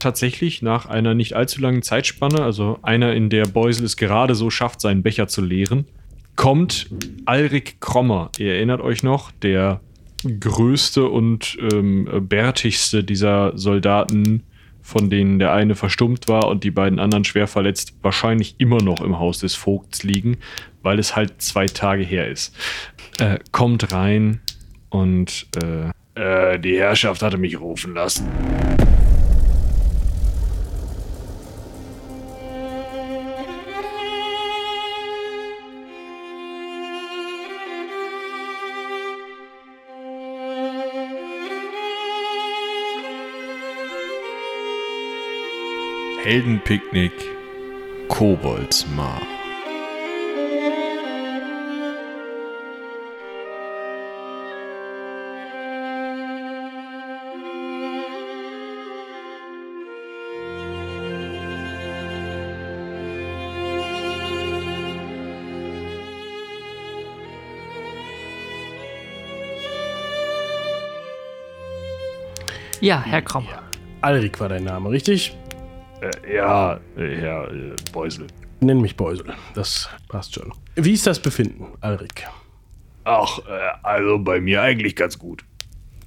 tatsächlich nach einer nicht allzu langen Zeitspanne, also einer, in der Beusel es gerade so schafft, seinen Becher zu leeren, kommt Alrik Krommer. Ihr erinnert euch noch, der größte und ähm, bärtigste dieser Soldaten, von denen der eine verstummt war und die beiden anderen schwer verletzt, wahrscheinlich immer noch im Haus des Vogts liegen, weil es halt zwei Tage her ist. Äh, kommt rein und äh, äh, die Herrschaft hatte mich rufen lassen. Heldenpicknick Koboldsmar. Ja, Herr Krom. Alrik war dein Name, richtig? Äh, ja, äh, Herr äh, Beusel. Nenn mich Beusel. Das passt schon. Wie ist das Befinden, Alrik? Ach, äh, also bei mir eigentlich ganz gut.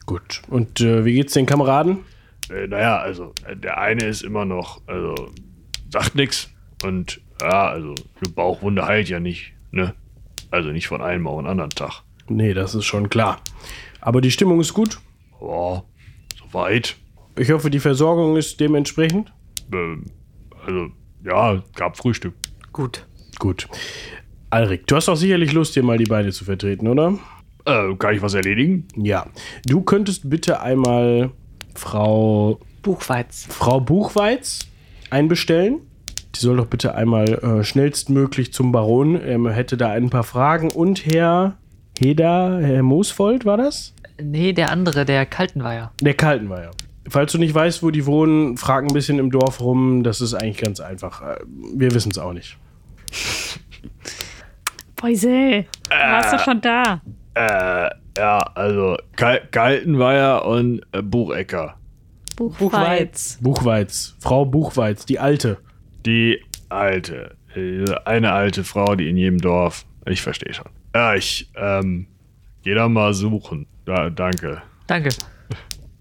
Gut. Und äh, wie geht's den Kameraden? Äh, naja, also äh, der eine ist immer noch, also sagt nix und ja, also eine Bauchwunde heilt ja nicht, ne? Also nicht von einem auf den anderen Tag. Nee, das ist schon klar. Aber die Stimmung ist gut. Ja, soweit. Ich hoffe, die Versorgung ist dementsprechend. Ähm, also ja, gab Frühstück. Gut. Gut. Alrik, du hast doch sicherlich Lust, hier mal die Beine zu vertreten, oder? Äh, kann ich was erledigen? Ja. Du könntest bitte einmal Frau, Buchweiz. Frau Buchweiz einbestellen. Die soll doch bitte einmal äh, schnellstmöglich zum Baron. Er hätte da ein paar Fragen. Und Herr Heda, Herr Moosfold, war das? Nee, der andere, der Kaltenweiher. Der Kaltenweiher. Falls du nicht weißt, wo die wohnen, frag ein bisschen im Dorf rum. Das ist eigentlich ganz einfach. Äh, Wir wissen es auch nicht. Beusel, warst du schon da? Äh, ja, also Kal Kaltenweier und äh, Buchecker. Buchweiz. Buchweiz. Frau Buchweiz, die Alte. Die alte, eine alte Frau, die in jedem Dorf. Ich verstehe schon. Ja, ich, ähm, geh da mal suchen. Da, danke. Danke.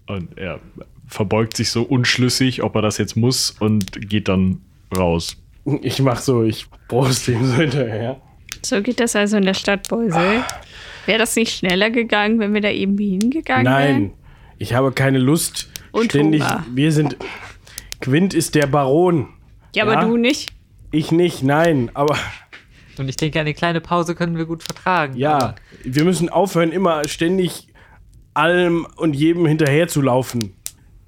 Und er verbeugt sich so unschlüssig, ob er das jetzt muss und geht dann raus. Ich mach so, ich brust ihm so hinterher. So geht das also in der Stadt Beusel. Wäre das nicht schneller gegangen, wenn wir da eben hingegangen wären? Nein, ich habe keine Lust. Und ständig. Hunger. Wir sind. Quint ist der Baron. Ja, aber Ja? du nicht. Ich nicht, nein. Aber Und ich denke, eine kleine Pause können wir gut vertragen. ja, Aber wir müssen aufhören, immer ständig allem und jedem hinterher zu laufen.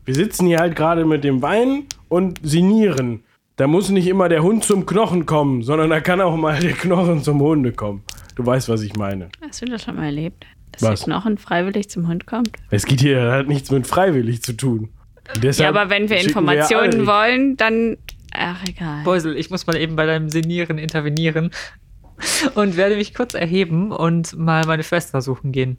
Wir sitzen hier halt gerade mit dem Wein und sinieren. Da muss nicht immer der Hund zum Knochen kommen, sondern da kann auch mal der Knochen zum Hunde kommen. Du weißt, was ich meine. Hast du das schon mal erlebt? Dass Was? der Knochen freiwillig zum Hund kommt? Es geht hier hat nichts mit freiwillig zu tun. Ja, deshalb aber wenn wir Informationen Alrik. wollen, dann. Ach, egal. Beusel, ich muss mal eben bei deinem Senieren intervenieren und werde mich kurz erheben und mal meine Schwester suchen gehen.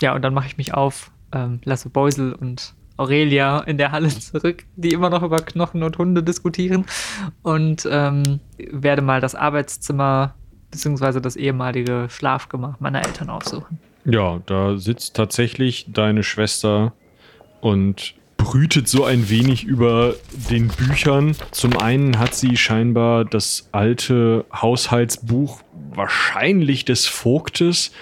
Ja, und dann mache ich mich auf, ähm, lasse Beusel und Aurelia in der Halle zurück, die immer noch über Knochen und Hunde diskutieren und ähm, werde mal das Arbeitszimmer beziehungsweise das ehemalige Schlafgemach meiner Eltern aufsuchen. Ja, da sitzt tatsächlich deine Schwester und brütet so ein wenig über den Büchern. Zum einen hat sie scheinbar das alte Haushaltsbuch wahrscheinlich des Vogtes,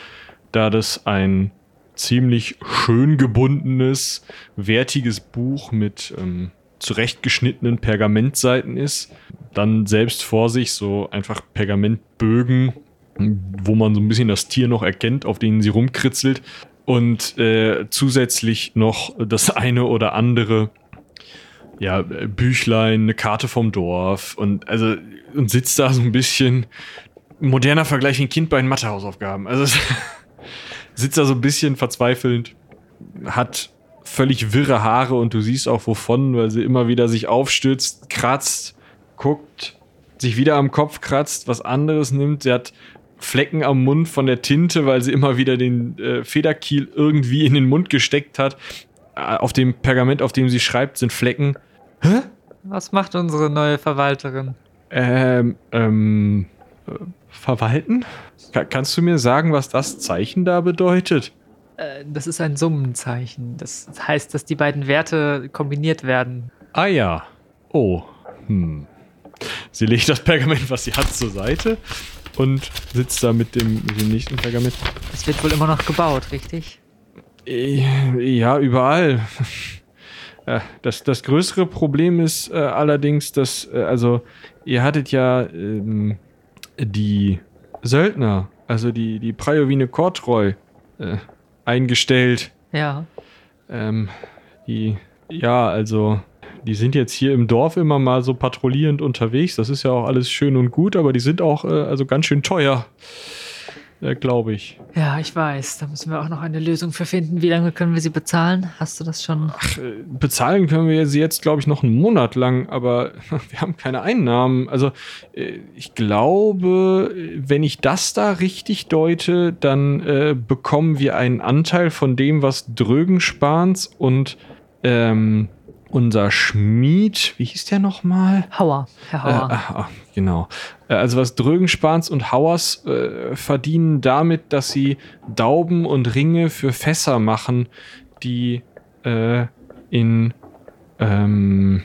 da das ein ziemlich schön gebundenes, wertiges Buch mit ähm, zurechtgeschnittenen Pergamentseiten ist. Dann selbst vor sich so einfach Pergamentbögen, wo man so ein bisschen das Tier noch erkennt, auf denen sie rumkritzelt. Und äh, zusätzlich noch das eine oder andere ja, Büchlein, eine Karte vom Dorf und also und sitzt da so ein bisschen moderner Vergleich ein Kind bei den Mathehausaufgaben. Also sitzt da so ein bisschen verzweifelnd, hat völlig wirre Haare und du siehst auch wovon, weil sie immer wieder sich aufstützt, kratzt, guckt, sich wieder am Kopf kratzt, was anderes nimmt. Sie hat Flecken am Mund von der Tinte, weil sie immer wieder den äh, Federkiel irgendwie in den Mund gesteckt hat. äh, auf dem Pergament, auf dem sie schreibt, sind Flecken. Was macht unsere neue Verwalterin? Ähm, ähm, äh, verwalten? Ka kannst du mir sagen, was das Zeichen da bedeutet? Äh, das ist ein Summenzeichen. Das heißt, dass die beiden Werte kombiniert werden. Ah ja. Oh. Hm. Sie legt das Pergament, was sie hat, zur Seite und sitzt da mit dem, mit dem nächsten Pergament. Es wird wohl immer noch gebaut, richtig? Äh, Ja, überall. Äh, Das, das größere Problem ist allerdings, dass, also, ihr hattet ja ähm, die Söldner, also die, die Prajovine Kortreu, äh, eingestellt. Ja. Ähm, die, ja, also, die sind jetzt hier im Dorf immer mal so patrouillierend unterwegs. Das ist ja auch alles schön und gut, aber die sind auch, äh, also ganz schön teuer. Äh, Glaube ich. Ja, ich weiß. Da müssen wir auch noch eine Lösung für finden. Wie lange können wir sie bezahlen? Hast du das schon? Äh, bezahlen können wir sie jetzt, glaube ich, noch einen Monat lang, aber wir haben keine Einnahmen. Also äh, ich glaube, wenn ich das da richtig deute, dann bekommen wir einen Anteil von dem, was Drögenspans und ähm, unser Schmied, wie hieß der nochmal? Hauer, Herr Äh, Hauer. ah, ah, genau. Äh, Also was Drögenspans und Hauers äh, verdienen damit, dass sie Dauben und Ringe für Fässer machen, die äh, in ähm,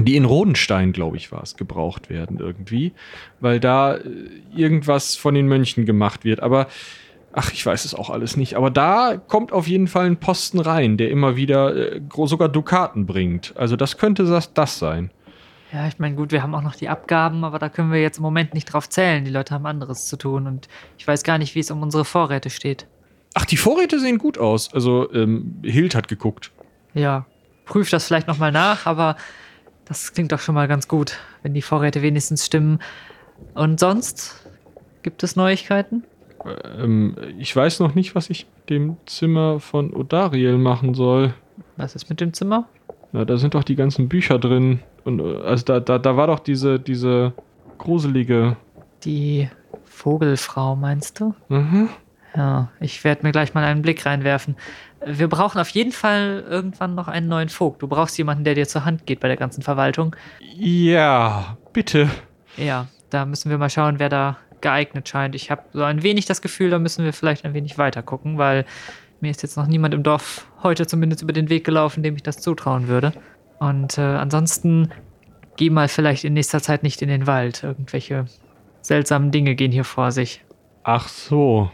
die in Rodenstein, glaube ich, war es, gebraucht werden irgendwie, weil da äh, irgendwas von den Mönchen gemacht wird. Aber ach, ich weiß es auch alles nicht. Aber da kommt auf jeden Fall ein Posten rein, der immer wieder äh, sogar Dukaten bringt. Also das könnte das, das sein. Ja, ich meine, gut, wir haben auch noch die Abgaben, aber da können wir jetzt im Moment nicht drauf zählen. Die Leute haben anderes zu tun und ich weiß gar nicht, wie es um unsere Vorräte steht. Ach, die Vorräte sehen gut aus. Also, ähm, Hild hat geguckt. Ja, prüf das vielleicht nochmal nach, aber das klingt doch schon mal ganz gut, wenn die Vorräte wenigstens stimmen. Und sonst? Gibt es Neuigkeiten? Ähm, ich weiß noch nicht, was ich mit dem Zimmer von Odariel machen soll. Was ist mit dem Zimmer? Na, da sind doch die ganzen Bücher drin. Und äh, also da, da, da war doch diese, diese gruselige. Die Vogelfrau, meinst du? Mhm. Ja, ich werde mir gleich mal einen Blick reinwerfen. Wir brauchen auf jeden Fall irgendwann noch einen neuen Vogt. Du brauchst jemanden, der dir zur Hand geht bei der ganzen Verwaltung. Ja, bitte. Ja, da müssen wir mal schauen, wer da geeignet scheint. Ich habe so ein wenig das Gefühl, da müssen wir vielleicht ein wenig weiter gucken, weil mir ist jetzt noch niemand im Dorf heute zumindest über den Weg gelaufen, dem ich das zutrauen würde. Und äh, ansonsten geh mal vielleicht in nächster Zeit nicht in den Wald. Irgendwelche seltsamen Dinge gehen hier vor sich. Ach so.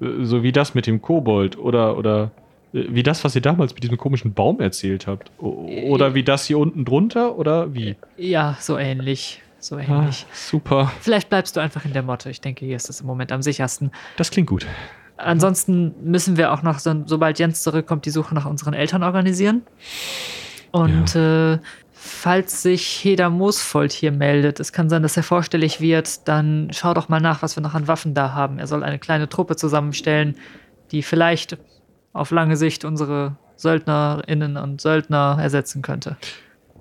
Äh, So wie das mit dem Kobold. Oder, oder äh, wie das, was ihr damals mit diesem komischen Baum erzählt habt. Oder wie das hier unten drunter? Oder wie? Ja, so ähnlich. So Ah, ähnlich. super. Vielleicht bleibst du einfach in der Motte. Ich denke, hier ist es im Moment am sichersten. Das klingt gut. Ansonsten müssen wir auch noch, so, sobald Jens zurückkommt, die Suche nach unseren Eltern organisieren. Und äh, falls sich Heder Moosfold hier meldet, es kann sein, dass er vorstellig wird, dann schau doch mal nach, was wir noch an Waffen da haben. Er soll eine kleine Truppe zusammenstellen, die vielleicht auf lange Sicht unsere Söldnerinnen und Söldner ersetzen könnte.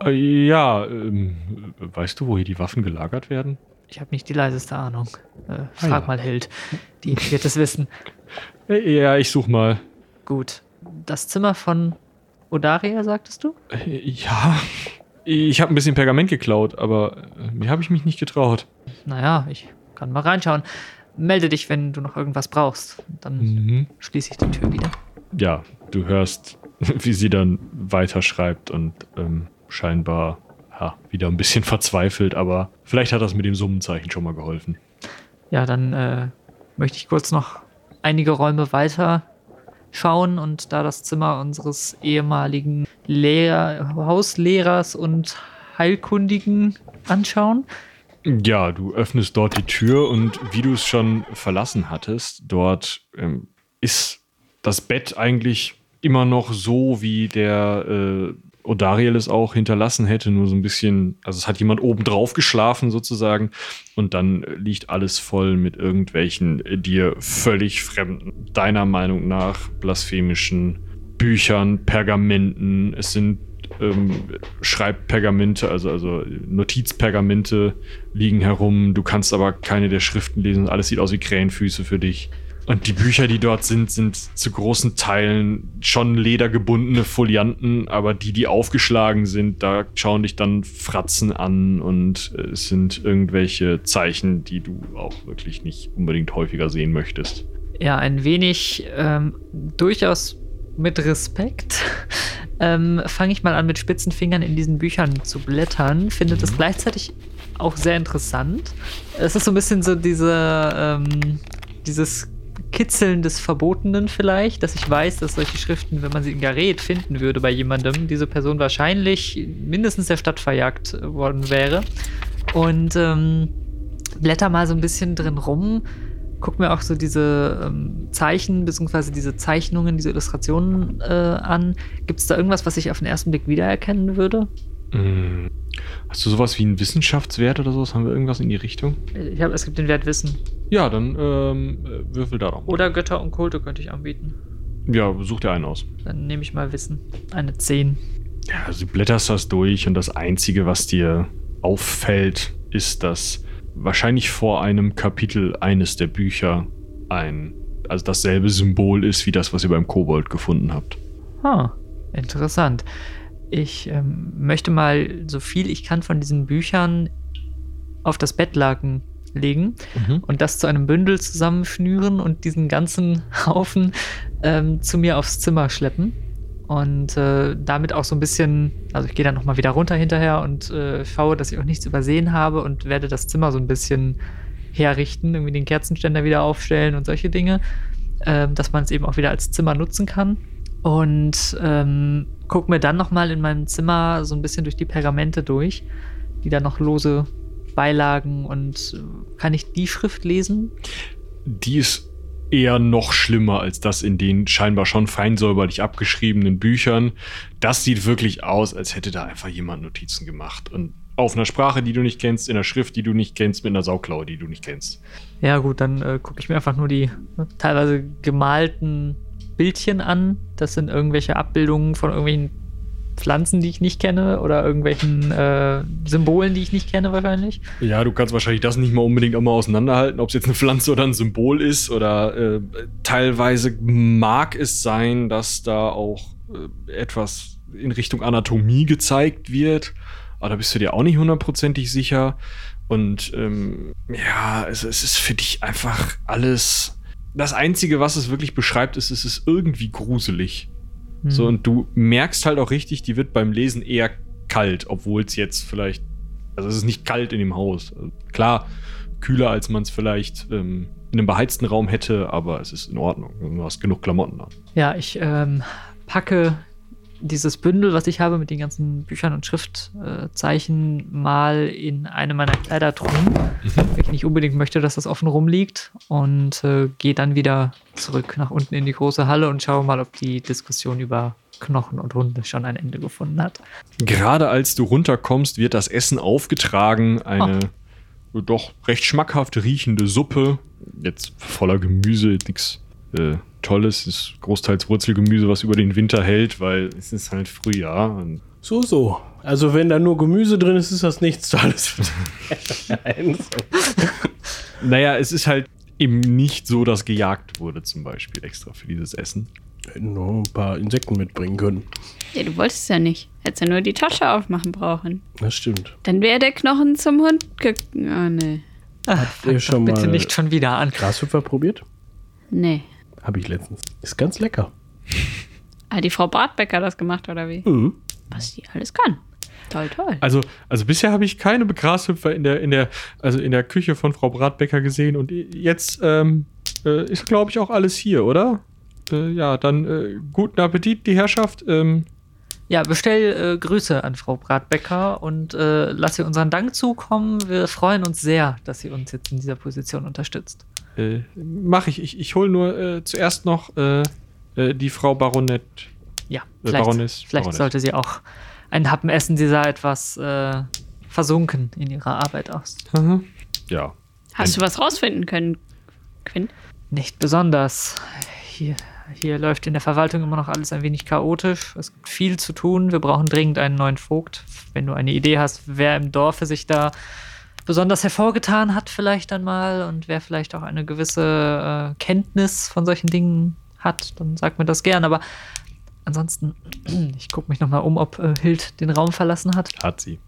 Äh, Ja, ähm, weißt du, wo hier die Waffen gelagert werden? Ich habe nicht die leiseste Ahnung. Äh, frag ja. mal Hild. Die wird es wissen. Äh, Ja, ich such mal. Gut. Das Zimmer von Odaria, sagtest du? Äh, Ja, ich habe ein bisschen Pergament geklaut, aber mir habe ich mich nicht getraut. Naja, ich kann mal reinschauen. Melde dich, wenn du noch irgendwas brauchst. Dann Mhm. schließe ich die Tür wieder. Ja, du hörst, wie sie dann weiterschreibt und ähm, scheinbar ja, wieder ein bisschen verzweifelt, aber vielleicht hat das mit dem Summenzeichen schon mal geholfen. Ja, dann äh, möchte ich kurz noch einige Räume weiter schauen und da das Zimmer unseres ehemaligen Lehr Hauslehrers und Heilkundigen anschauen. Ja, du öffnest dort die Tür und wie du es schon verlassen hattest, dort ähm, ist das Bett eigentlich immer noch so, wie der äh, Odariel es auch hinterlassen hätte, nur so ein bisschen, also es hat jemand oben drauf geschlafen sozusagen und dann liegt alles voll mit irgendwelchen äh, dir völlig fremden, deiner Meinung nach blasphemischen Büchern, Pergamenten, es sind ähm, Schreibpergamente, also, also Notizpergamente liegen herum. Du kannst aber keine der Schriften lesen. Alles sieht aus wie Krähenfüße für dich. Und die Bücher, die dort sind, sind zu großen Teilen schon ledergebundene Folianten, aber die, die aufgeschlagen sind, da schauen dich dann Fratzen an und äh, es sind irgendwelche Zeichen, die du auch wirklich nicht unbedingt häufiger sehen möchtest. Ja, ein wenig ähm, durchaus mit Respekt ähm, fange ich mal an, mit spitzen Fingern in diesen Büchern zu blättern. Finde das gleichzeitig auch sehr interessant. Es ist so ein bisschen so diese, ähm, dieses Kitzeln des Verbotenen vielleicht, dass ich weiß, dass solche Schriften, wenn man sie in Gareth finden würde bei jemandem, diese Person wahrscheinlich mindestens der Stadt verjagt worden wäre. Und ähm, blätter mal so ein bisschen drin rum, guck mir auch so diese ähm, Zeichen bzw. diese Zeichnungen, diese Illustrationen äh, an. Gibt es da irgendwas, was ich auf den ersten Blick wiedererkennen würde? Mm. Hast du sowas wie einen Wissenschaftswert oder sowas? Haben wir irgendwas in die Richtung? Ich habe, es gibt den Wert Wissen. Ja, dann ähm, äh, würfel da doch. Oder Götter und Kulte könnte ich anbieten. Ja, such dir einen aus. Dann nehme ich mal Wissen. Eine 10. Ja, also du blätterst das durch und das Einzige, was dir auffällt, ist, dass wahrscheinlich vor einem Kapitel eines der Bücher ein, also dasselbe Symbol ist wie das, was ihr beim Kobold gefunden habt. Ah, interessant. Ich ähm, möchte mal so viel ich kann von diesen Büchern auf das Bettlaken legen Mhm. und das zu einem Bündel zusammenschnüren und diesen ganzen Haufen ähm, zu mir aufs Zimmer schleppen. Und äh, damit auch so ein bisschen, also ich gehe dann nochmal wieder runter hinterher und äh, schaue, dass ich auch nichts übersehen habe und werde das Zimmer so ein bisschen herrichten, irgendwie den Kerzenständer wieder aufstellen und solche Dinge, ähm, dass man es eben auch wieder als Zimmer nutzen kann. Und ähm, guck mir dann nochmal in meinem Zimmer so ein bisschen durch die Pergamente durch, die da noch lose Beilagen und äh, kann ich die Schrift lesen? Die ist eher noch schlimmer als das in den scheinbar schon fein säuberlich abgeschriebenen Büchern. Das sieht wirklich aus, als hätte da einfach jemand Notizen gemacht. Und auf einer Sprache, die du nicht kennst, in einer Schrift, die du nicht kennst, mit einer Sauklaue, die du nicht kennst. Ja, gut, dann äh, gucke ich mir einfach nur die ne, teilweise gemalten Bildchen an. Das sind irgendwelche Abbildungen von irgendwelchen Pflanzen, die ich nicht kenne oder irgendwelchen äh, Symbolen, die ich nicht kenne, wahrscheinlich. Ja, du kannst wahrscheinlich das nicht mal unbedingt immer auseinanderhalten, ob es jetzt eine Pflanze oder ein Symbol ist oder äh, teilweise mag es sein, dass da auch äh, etwas in Richtung Anatomie gezeigt wird, aber da bist du dir auch nicht hundertprozentig sicher und ähm, ja, es, es ist für dich einfach alles. Das Einzige, was es wirklich beschreibt, ist, es ist irgendwie gruselig. Hm. So, und du merkst halt auch richtig, die wird beim Lesen eher kalt, obwohl es jetzt vielleicht. Also es ist nicht kalt in dem Haus. Also Klar, kühler als man es vielleicht ähm, in einem beheizten Raum hätte, aber es ist in Ordnung. Du hast genug Klamotten an. Ja, ich ähm, packe dieses Bündel, was ich habe mit den ganzen Büchern und Schriftzeichen, mal in eine meiner Kleidertruhen, weil ich nicht unbedingt möchte, dass das offen rumliegt und äh, gehe dann wieder zurück nach unten in die große Halle und schaue mal, ob die Diskussion über Knochen und Hunde schon ein Ende gefunden hat. Gerade als du runterkommst, wird das Essen aufgetragen. Eine doch recht schmackhaft riechende Suppe. Jetzt voller Gemüse, nichts äh, Tolles. Es ist großteils Wurzelgemüse, was über den Winter hält, weil es ist halt Frühjahr. Und So, so. Also wenn da nur Gemüse drin ist, ist das nichts Tolles. Naja, es ist halt eben nicht so, dass gejagt wurde, zum Beispiel extra für dieses Essen. Hätten nur ein paar Insekten mitbringen können. Ja, du wolltest ja nicht. Hättest ja nur die Tasche aufmachen brauchen. Das stimmt. Dann wäre der Knochen zum Hund ge... Oh, nee. Ach, ihr fang schon doch bitte mal- nicht schon wieder an. Grashüpfer probiert? Nee. Habe ich letztens. Ist ganz lecker. Hat die Frau Bratbecker das gemacht, oder wie? Mhm. Was die alles kann. Toll, toll. Also, also bisher habe ich keine Grashüpfer in der, in der, also in der Küche von Frau Bratbecker gesehen und jetzt ähm, äh, ist, glaube ich, auch alles hier, oder? Äh, ja, dann äh, guten Appetit, die Herrschaft. Ähm, Ja, bestell äh, Grüße an Frau Bratbecker und äh, lass ihr unseren Dank zukommen. Wir freuen uns sehr, dass sie uns jetzt in dieser Position unterstützt. Äh, Mache ich. Ich, ich hole nur äh, zuerst noch äh, äh, die Frau Baronet. Ja, Äh, vielleicht, Baroness, vielleicht Baroness. sollte sie auch einen Happen essen. Sie sah etwas äh, versunken in ihrer Arbeit aus. Aha. Ja. Hast du was rausfinden können, Quinn? Nicht besonders. Hier, hier läuft in der Verwaltung immer noch alles ein wenig chaotisch. Es gibt viel zu tun. Wir brauchen dringend einen neuen Vogt. Wenn du eine Idee hast, wer im Dorfe sich da besonders hervorgetan hat, vielleicht dann mal und wer vielleicht auch eine gewisse äh, Kenntnis von solchen Dingen hat, dann sagt mir das gern. Aber ansonsten, ich gucke mich nochmal um, ob äh, Hild den Raum verlassen hat. Hat sie.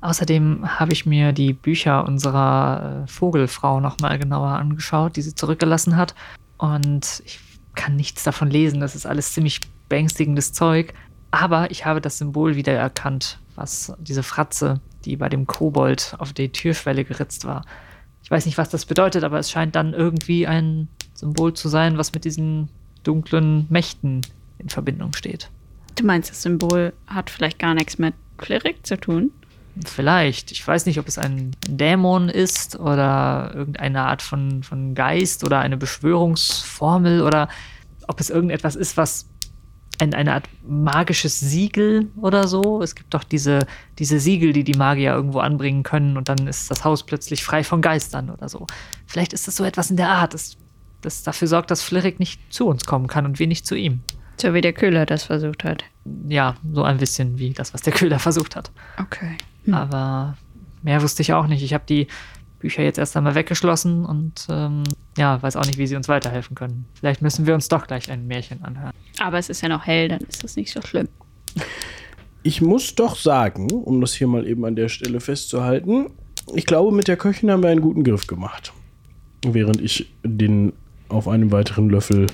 Außerdem habe ich mir die Bücher unserer äh, Vogelfrau nochmal genauer angeschaut, die sie zurückgelassen hat. Und ich kann nichts davon lesen. Das ist alles ziemlich beängstigendes Zeug. Aber ich habe das Symbol wiedererkannt, was diese Fratze, die bei dem Kobold auf die Türschwelle geritzt war. Ich weiß nicht, was das bedeutet, aber es scheint dann irgendwie ein Symbol zu sein, was mit diesen dunklen Mächten in Verbindung steht. Du meinst, das Symbol hat vielleicht gar nichts mit Klerik zu tun? Vielleicht. Ich weiß nicht, ob es ein Dämon ist oder irgendeine Art von, von Geist oder eine Beschwörungsformel oder ob es irgendetwas ist, was ein, eine Art magisches Siegel oder so. Es gibt doch diese, diese Siegel, die die Magier irgendwo anbringen können und dann ist das Haus plötzlich frei von Geistern oder so. Vielleicht ist es so etwas in der Art, das, das dafür sorgt, dass Flirrik nicht zu uns kommen kann und wir nicht zu ihm. So wie der Köhler das versucht hat. Ja, so ein bisschen wie das, was der Köhler versucht hat. Okay. Aber mehr wusste ich auch nicht. Ich habe die Bücher jetzt erst einmal weggeschlossen und ähm, ja, weiß auch nicht, wie sie uns weiterhelfen können. Vielleicht müssen wir uns doch gleich ein Märchen anhören. Aber es ist ja noch hell, dann ist das nicht so schlimm. Ich muss doch sagen, um das hier mal eben an der Stelle festzuhalten, ich glaube, mit der Köchin haben wir einen guten Griff gemacht. Während ich den auf einem weiteren Löffel,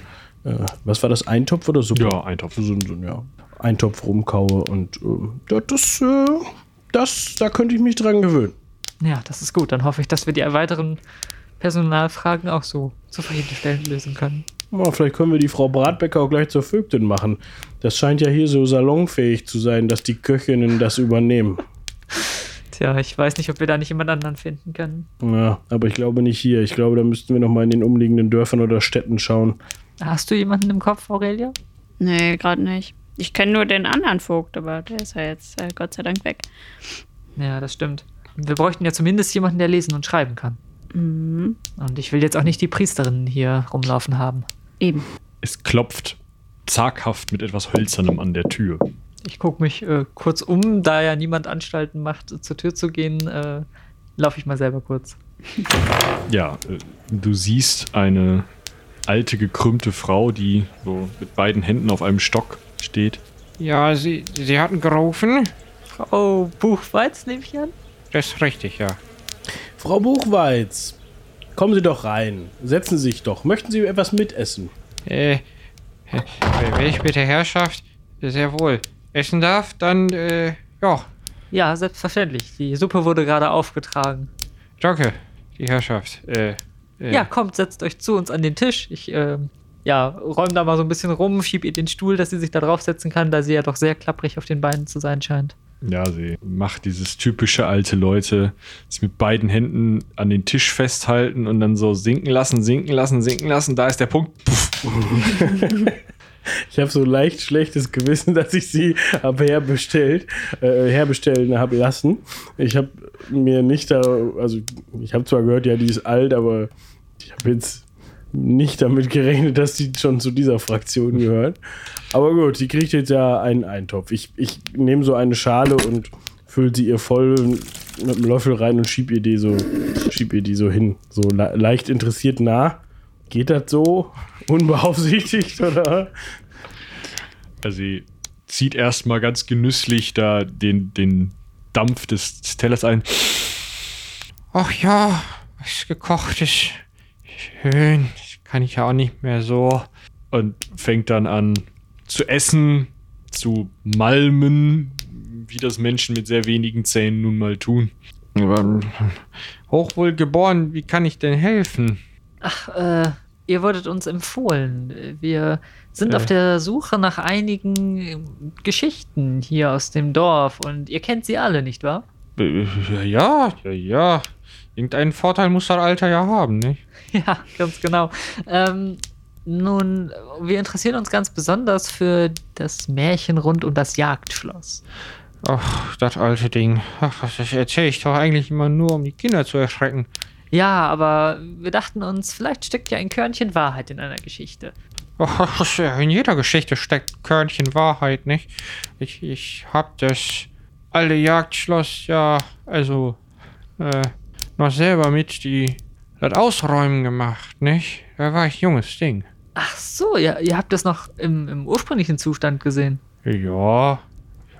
äh, was war das, Eintopf oder Suppe? Ja, Eintopf. So, so, ja, Eintopf rumkaue und äh, das, das, äh, das, da könnte ich mich dran gewöhnen. Ja, das ist gut. Dann hoffe ich, dass wir die weiteren Personalfragen auch so zufriedenstellend lösen können. Ja, vielleicht können wir die Frau Bratbecker auch gleich zur Vögtin machen. Das scheint ja hier so salonfähig zu sein, dass die Köchinnen das übernehmen. Tja, ich weiß nicht, ob wir da nicht jemand anderen finden können. Ja, aber ich glaube nicht hier. Ich glaube, da müssten wir noch mal in den umliegenden Dörfern oder Städten schauen. Hast du jemanden im Kopf, Aurelia? Nee, gerade nicht. Ich kenne nur den anderen Vogt, aber der ist ja jetzt äh, Gott sei Dank weg. Ja, das stimmt. Wir bräuchten ja zumindest jemanden, der lesen und schreiben kann. Mhm. Und ich will jetzt auch nicht die Priesterin hier rumlaufen haben. Eben. Es klopft zaghaft mit etwas Hölzernem an der Tür. Ich gucke mich äh, kurz um, da ja niemand Anstalten macht, zur Tür zu gehen, äh, laufe ich mal selber kurz. Ja, äh, du siehst eine alte, gekrümmte Frau, die so mit beiden Händen auf einem Stock steht. Ja, Sie, Sie hatten gerufen? Frau Buchweiz, nehme ich an? Das ist richtig, ja. Frau Buchweiz, kommen Sie doch rein. Setzen Sie sich doch. Möchten Sie etwas mitessen? Äh, äh, wenn ich mit der Herrschaft sehr wohl essen darf, dann, äh, ja, Ja, selbstverständlich. Die Suppe wurde gerade aufgetragen. danke, die Herrschaft. Äh, äh, Ja, kommt, setzt euch zu uns an den Tisch. Ich, ähm, ja, räume da mal so ein bisschen rum, schieb ihr den Stuhl, dass sie sich da draufsetzen kann, da sie ja doch sehr klapprig auf den Beinen zu sein scheint. Ja, sie macht dieses typische alte Leute, sich mit beiden Händen an den Tisch festhalten und dann so sinken lassen, sinken lassen, sinken lassen. Da ist der Punkt. Ich habe so leicht schlechtes Gewissen, dass ich sie habe herbestellt, äh, herbestellen habe lassen. Ich habe mir nicht da, also ich habe zwar gehört, ja, die ist alt, aber ich habe jetzt nicht damit gerechnet, dass die schon zu dieser Fraktion gehört. Aber gut, die kriegt jetzt ja einen Eintopf. Ich, ich nehme so eine Schale und fülle sie ihr voll mit dem Löffel rein und schieb ihr die so, schieb ihr die so hin. So le leicht interessiert nah. Geht das so? Unbeaufsichtigt oder? Also sie zieht erstmal ganz genüsslich da den, den Dampf des Tellers ein. Ach ja, was gekocht ist. Schön. Das kann ich ja auch nicht mehr so. und fängt dann an zu essen, zu malmen, wie das Menschen mit sehr wenigen Zähnen nun mal tun. Aber, Hochwohl geboren, wie kann ich denn helfen? Ach, äh, ihr wurdet uns empfohlen. Wir sind Äh. auf der Suche nach einigen Geschichten hier aus dem Dorf und ihr kennt sie alle, nicht wahr? Äh, Ja, ja, ja. Irgendeinen Vorteil muss das Alter ja haben, nicht? Ja, ganz genau. Ähm, nun, wir interessieren uns ganz besonders für das Märchen rund um das Jagdschloss. Ach, das alte Ding. Ach, das erzähle ich doch eigentlich immer nur, um die Kinder zu erschrecken. Ja, aber wir dachten uns, vielleicht steckt ja ein Körnchen Wahrheit in einer Geschichte. Ach, in jeder Geschichte steckt ein Körnchen Wahrheit, nicht? Ich, ich hab das alte Jagdschloss ja, also äh, noch selber mit die das Ausräumen gemacht, nicht? Da war ich junges Ding. Ach so, ja, ihr habt das noch im, im ursprünglichen Zustand gesehen. Ja,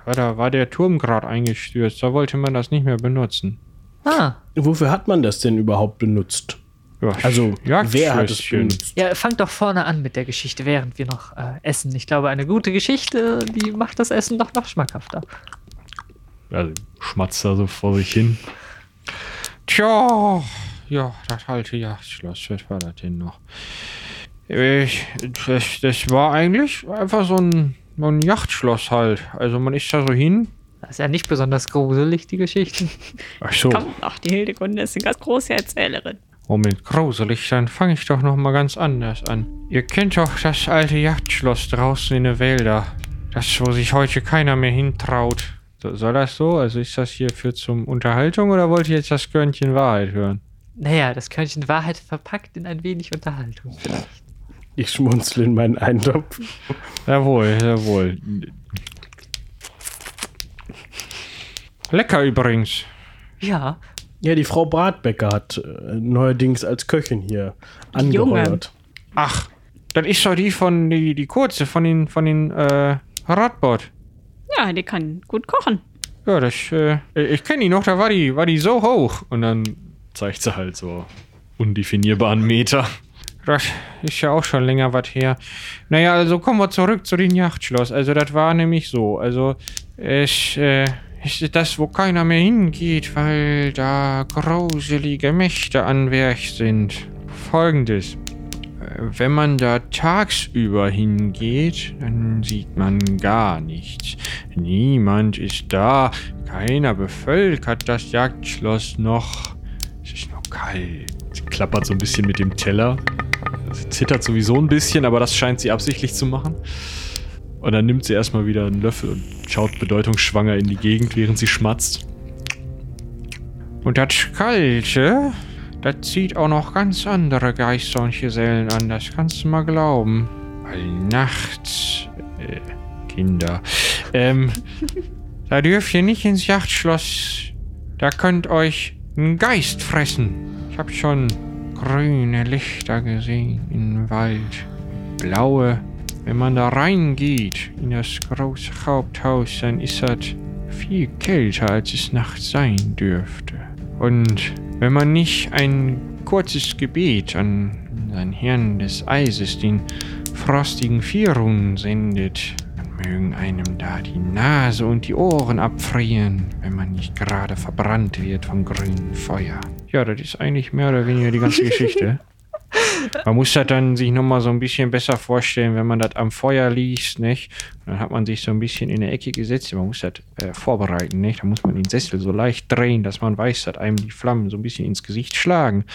ja da war der Turm gerade eingestürzt. Da wollte man das nicht mehr benutzen. Ah, Wofür hat man das denn überhaupt benutzt? Ja, Also, wer hat es benutzt? ja, fangt doch vorne an mit der Geschichte, während wir noch äh, essen. Ich glaube, eine gute Geschichte, die macht das Essen doch noch schmackhafter. Also schmatzt da so vor sich hin. Tja, ja, das alte Jagdschloss, was war das denn noch? Ich, das, das war eigentlich einfach so ein, so ein Yachtschloss halt. Also man ist da so hin. Das ist ja nicht besonders gruselig, die Geschichte. Ach so, Komm, ach, die Hildegunde ist eine ganz große Erzählerin. Moment, gruselig, dann fange ich doch noch mal ganz anders an. Ihr kennt doch das alte Yachtschloss draußen in den Wälder. Das, wo sich heute keiner mehr hintraut. So, soll das so? Also ist das hier für zum Unterhaltung oder wollt ihr jetzt das Körnchen Wahrheit hören? Naja, das Körnchen Wahrheit verpackt in ein wenig Unterhaltung vielleicht. Ich schmunzle in meinen Eintopf. Jawohl, jawohl. Lecker übrigens. Ja, Ja, die Frau Bratbecker hat äh, neuerdings als Köchin hier angeheuert. Ach, das ist doch die von die, die kurze von den von den äh, Radbot. Ja, die kann gut kochen. Ja, das äh, ich kenne die noch, da war die war die so hoch Und dann zeigt sie halt so undefinierbaren Meter. Das ist ja auch schon länger was her. Naja, also kommen wir zurück zu den Yachtschloss. Also das war nämlich so. Also es äh, ist das, wo keiner mehr hingeht, weil da gruselige Mächte an Werk sind. Folgendes. Wenn man da tagsüber hingeht, dann sieht man gar nichts. Niemand ist da. Keiner bevölkert das Jagdschloss noch. Es ist noch kalt. Sie klappert so ein bisschen mit dem Teller. Sie zittert sowieso ein bisschen, aber das scheint sie absichtlich zu machen. Und dann nimmt sie erstmal wieder einen Löffel und schaut bedeutungsschwanger in die Gegend, während sie schmatzt. Und das Kalte, das zieht auch noch ganz andere Geister und Gesellen an, das kannst du mal glauben. Weil nachts, äh, Kinder, ähm, da dürft ihr nicht ins Yachtschloss. Da könnt euch ein Geist fressen. Ich hab schon grüne Lichter gesehen im Wald. Blaue. Wenn man da reingeht in das große Haupthaus, dann ist das viel kälter, als es nachts sein dürfte. Und wenn man nicht ein kurzes Gebet an den Herrn des Eises, den frostigen Vierungen sendet, dann mögen einem da die Nase und die Ohren abfrieren, wenn man nicht gerade verbrannt wird vom grünen Feuer. Ja, das ist eigentlich mehr oder weniger die ganze Geschichte. Man muss das dann sich nochmal so ein bisschen besser vorstellen, wenn man das am Feuer liest, nicht? Dann hat man sich so ein bisschen in der Ecke gesetzt. Man muss das äh, vorbereiten, nicht? Da muss man den Sessel so leicht drehen, dass man weiß, dass einem die Flammen so ein bisschen ins Gesicht schlagen.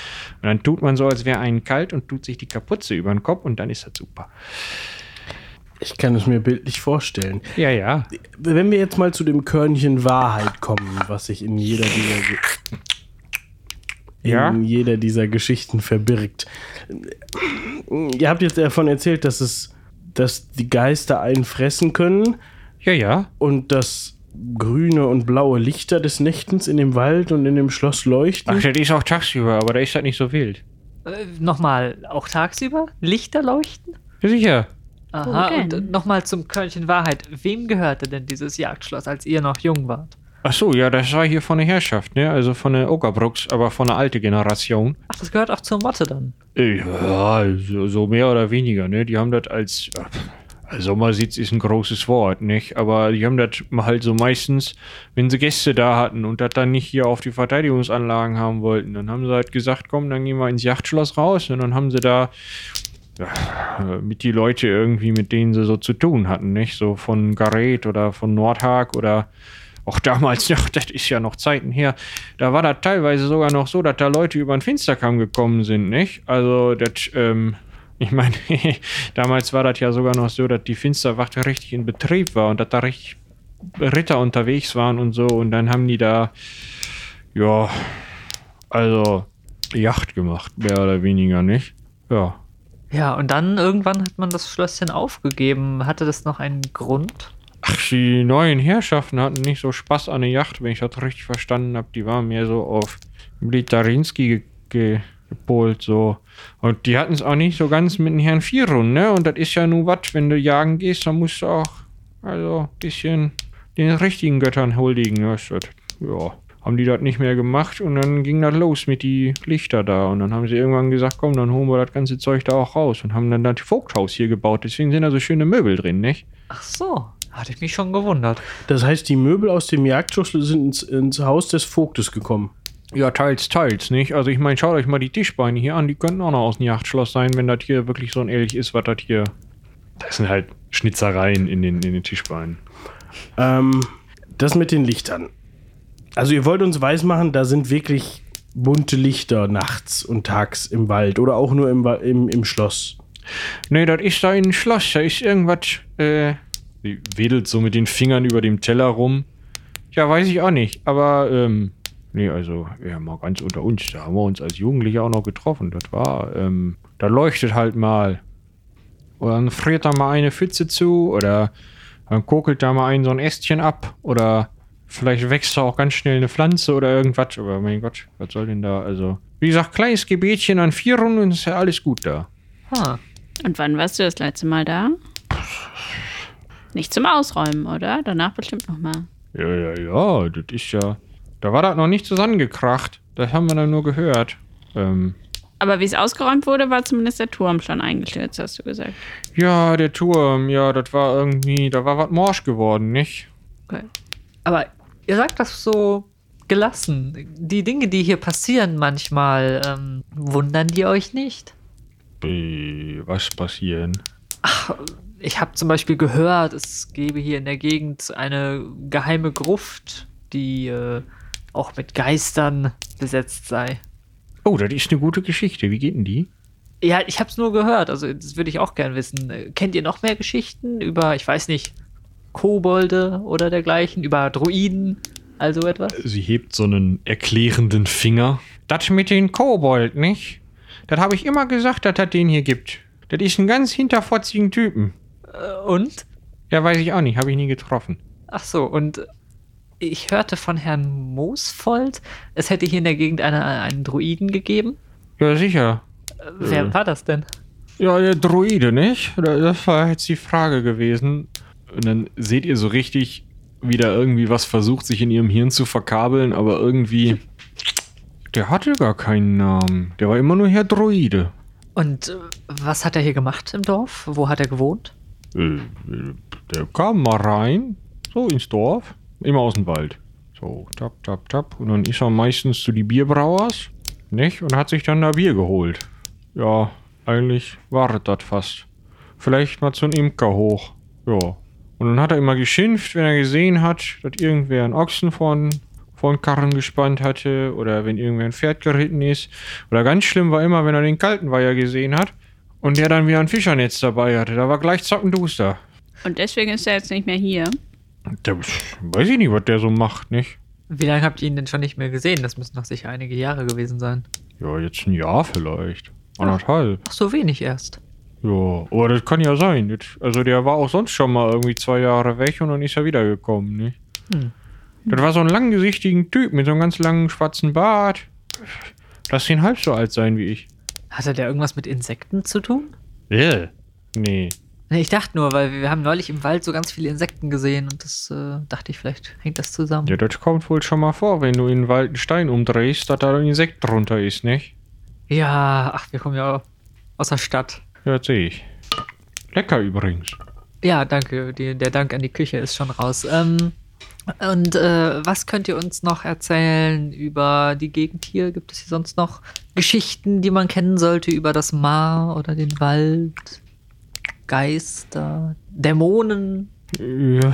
Und dann tut man so, als wäre einen kalt und tut sich die Kapuze über den Kopf und dann ist das super. Ich kann es mir bildlich vorstellen. Ja, ja. Wenn wir jetzt mal zu dem Körnchen Wahrheit kommen, was sich in jeder dieser in Ja? jeder dieser Geschichten verbirgt. Ihr habt jetzt davon erzählt, dass es, dass die Geister einen fressen können Ja, ja. und dass grüne und blaue Lichter des Nächtens in dem Wald und in dem Schloss leuchten. Ach, das ist auch tagsüber, aber da ist das nicht so wild. Äh, nochmal, auch tagsüber? Lichter leuchten? Ja, sicher. Aha, und nochmal zum Körnchen Wahrheit. Wem gehörte denn dieses Jagdschloss, als ihr noch jung wart? Ach so, ja, das war hier von der Herrschaft, ne? Also von der Ogerbrooks, aber von der alten Generation. Ach, das gehört auch zur Motte dann. Ja, so, so mehr oder weniger, ne? Die haben das als. äh, Sommersitz ist ein großes Wort, nicht? Aber die haben das halt so meistens, wenn sie Gäste da hatten und das dann nicht hier auf die Verteidigungsanlagen haben wollten, dann haben sie halt gesagt, komm, dann gehen wir ins Yachtschloss raus und dann haben sie da ja, mit die Leute irgendwie, mit denen sie so zu tun hatten, nicht? So von Gareth oder von Nordhag oder auch damals noch, das ist ja noch Zeiten her, da war das teilweise sogar noch so, dass da Leute über den Finsterkamm gekommen sind, nicht? Also, das, ähm, ich meine, damals war das ja sogar noch so, dass die Finsterwache richtig in Betrieb war und dass da richtig Ritter unterwegs waren und so und dann haben die da, ja, also Yacht gemacht, mehr oder weniger, nicht? Ja. Ja, und dann irgendwann hat man das Schlösschen aufgegeben. Hatte das noch einen Grund? Ach, die neuen Herrschaften hatten nicht so Spaß an der Yacht, wenn ich das richtig verstanden habe. Die waren mehr so auf Militarinski ge ge gepolt, so. Und die hatten es auch nicht so ganz mit dem Herrn Firun, ne? Und das ist ja nur was, wenn du jagen gehst, dann musst du auch, also, ein bisschen den richtigen Göttern huldigen. Ja, ist das, ja, haben die das nicht mehr gemacht und dann ging das los mit die Lichter da. Und dann haben sie irgendwann gesagt, komm, dann holen wir das ganze Zeug da auch raus und haben dann das Vogthaus hier gebaut. Deswegen sind da so schöne Möbel drin, nicht? Ach so, hatte ich mich schon gewundert. Das heißt, die Möbel aus dem Jagdschloss sind ins, ins Haus des Vogtes gekommen. Ja, teils, teils, nicht? Also ich meine, schaut euch mal die Tischbeine hier an, die könnten auch noch aus dem Yachtschloss sein, wenn das hier wirklich so ein Elch ist, was das hier. Das sind halt Schnitzereien in den, in den Tischbeinen. Ähm, das mit den Lichtern. Also ihr wollt uns weismachen, da sind wirklich bunte Lichter nachts und tags im Wald oder auch nur im, im, im Schloss. Nee, das ist da ein Schloss, da ist irgendwas, äh, Sie wedelt so mit den Fingern über dem Teller rum. ja, weiß ich auch nicht, aber, ähm, nee, also, ja, mal ganz unter uns, da haben wir uns als Jugendliche auch noch getroffen, das war, ähm, da leuchtet halt mal. Oder dann friert da mal eine Pfütze zu, oder dann kokelt da mal ein so ein Ästchen ab, oder vielleicht wächst da auch ganz schnell eine Pflanze oder irgendwas, aber mein Gott, was soll denn da, also, wie gesagt, kleines Gebetchen an vier Runden ist ja alles gut da. Ha. Und wann warst du das letzte Mal da? Nicht zum Ausräumen, oder? Danach bestimmt noch mal. Ja, ja, ja, das ist ja. Da war das noch nicht zusammengekracht. Das haben wir dann nur gehört. Ähm, Aber wie es ausgeräumt wurde, war zumindest der Turm schon eingestürzt, hast du gesagt. ja, der Turm, ja, das war irgendwie, da war was morsch geworden, nicht? Okay. Aber ihr sagt das so gelassen. Die Dinge, die hier passieren manchmal, ähm, wundern die euch nicht? Was passieren? Ich habe zum Beispiel gehört, es gäbe hier in der Gegend eine geheime Gruft, die äh, auch mit Geistern besetzt sei. Oh, das ist eine gute Geschichte. Wie geht denn die? Ja, ich habe es nur gehört, also das würde ich auch gern wissen. Kennt ihr noch mehr Geschichten über, ich weiß nicht, Kobolde oder dergleichen, über Druiden, also etwas? Sie hebt so einen erklärenden Finger. Das mit den Kobold, nicht? Das habe ich immer gesagt, dass das den hier gibt. Das ist ein ganz hinterfotzigen Typen. Äh, Und? Ja, weiß ich auch nicht, habe ich nie getroffen. Ach so, und ich hörte von Herrn Moosfold, es hätte hier in der Gegend eine, einen Druiden gegeben. Ja, sicher. Äh, Wer war das denn? Ja, der Druide, nicht? Das war jetzt die Frage gewesen. Und dann seht ihr so richtig, wie da irgendwie was versucht, sich in ihrem Hirn zu verkabeln, aber irgendwie. Der hatte gar keinen Namen. Der war immer nur Herr Druide. Und äh, was hat er hier gemacht im Dorf? Wo hat er gewohnt? Äh, der kam mal rein, so ins Dorf, immer aus dem Wald. So, tap, tap, tap. Und dann ist er meistens zu die Bierbrauers, nicht? Und hat sich dann da Bier geholt. Ja, eigentlich war das fast. Vielleicht mal zu einem Imker hoch. Ja. Und dann hat er immer geschimpft, wenn er gesehen hat, dass irgendwer einen Ochsen von, von Karren gespannt hatte oder wenn irgendwer ein Pferd geritten ist. Oder ganz schlimm war immer, wenn er den Kaltenweiher gesehen hat und der dann wieder ein Fischernetz dabei hatte. Da war gleich zockenduster. Und deswegen ist er jetzt nicht mehr hier. Der, weiß ich nicht, was der so macht, nicht? Wie lange habt ihr ihn denn schon nicht mehr gesehen? Das müssen doch sicher einige Jahre gewesen sein. Ja, jetzt ein Jahr vielleicht. Anderthalb. Ach, so wenig erst. Ja, aber das kann ja sein. Also der war auch sonst schon mal irgendwie zwei Jahre weg und dann ist er wiedergekommen, nicht? Hm. Das war so ein langgesichtigen Typ mit so einem ganz langen schwarzen Bart. Lass ihn halb so alt sein wie ich. Hatte der irgendwas mit Insekten zu tun? Yeah. Nee. Nee, ich dachte nur, weil wir haben neulich im Wald so ganz viele Insekten gesehen und das äh, dachte ich, vielleicht hängt das zusammen. Ja, das kommt wohl schon mal vor, wenn du in den Wald einen Stein umdrehst, dass da ein Insekt drunter ist, nicht? Ja, ach, wir kommen ja aus der Stadt. Ja, sehe ich. Lecker übrigens. Ja, danke. Die, der Dank an die Küche ist schon raus. Ähm, und äh, was könnt ihr uns noch erzählen über die Gegend hier? Gibt es hier sonst noch Geschichten, die man kennen sollte über das Maar oder den Wald? Geister, Dämonen? Ja.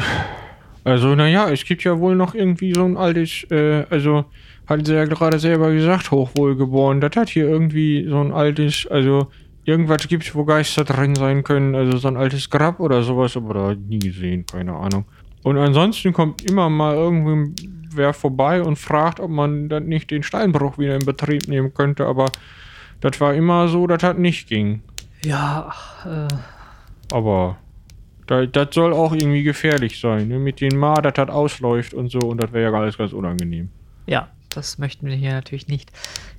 Also, naja, es gibt ja wohl noch irgendwie so ein altes, äh, also, hat sie ja gerade selber gesagt, hochwohlgeboren. Das hat hier irgendwie so ein altes, also, irgendwas gibt, wo Geister drin sein können. Also, so ein altes Grab oder sowas, aber da nie gesehen, keine Ahnung. Und ansonsten kommt immer mal irgendwie wer vorbei und fragt, ob man dann nicht den Steinbruch wieder in Betrieb nehmen könnte, aber das war immer so, das nicht ging. Ja, äh, Aber Da, das soll auch irgendwie gefährlich sein, ne? Mit den Ma, das ausläuft und so, und das wäre ja alles ganz unangenehm. Ja, das möchten wir hier natürlich nicht.